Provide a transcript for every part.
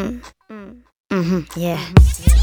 Mm. Mm. Mm-hmm. Yeah. yeah.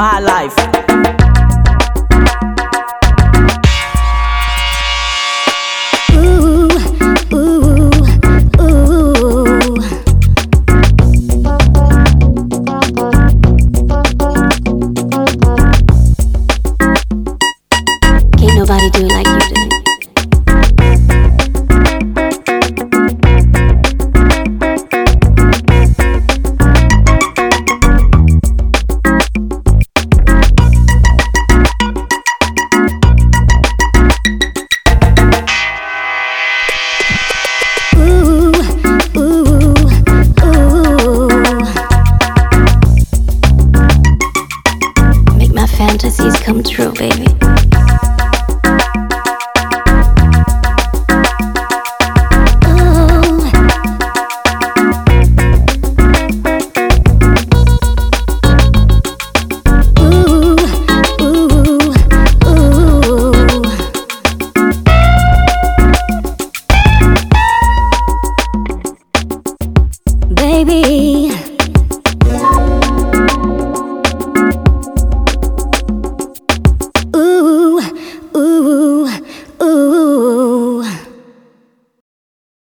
my life. come true, baby. Baby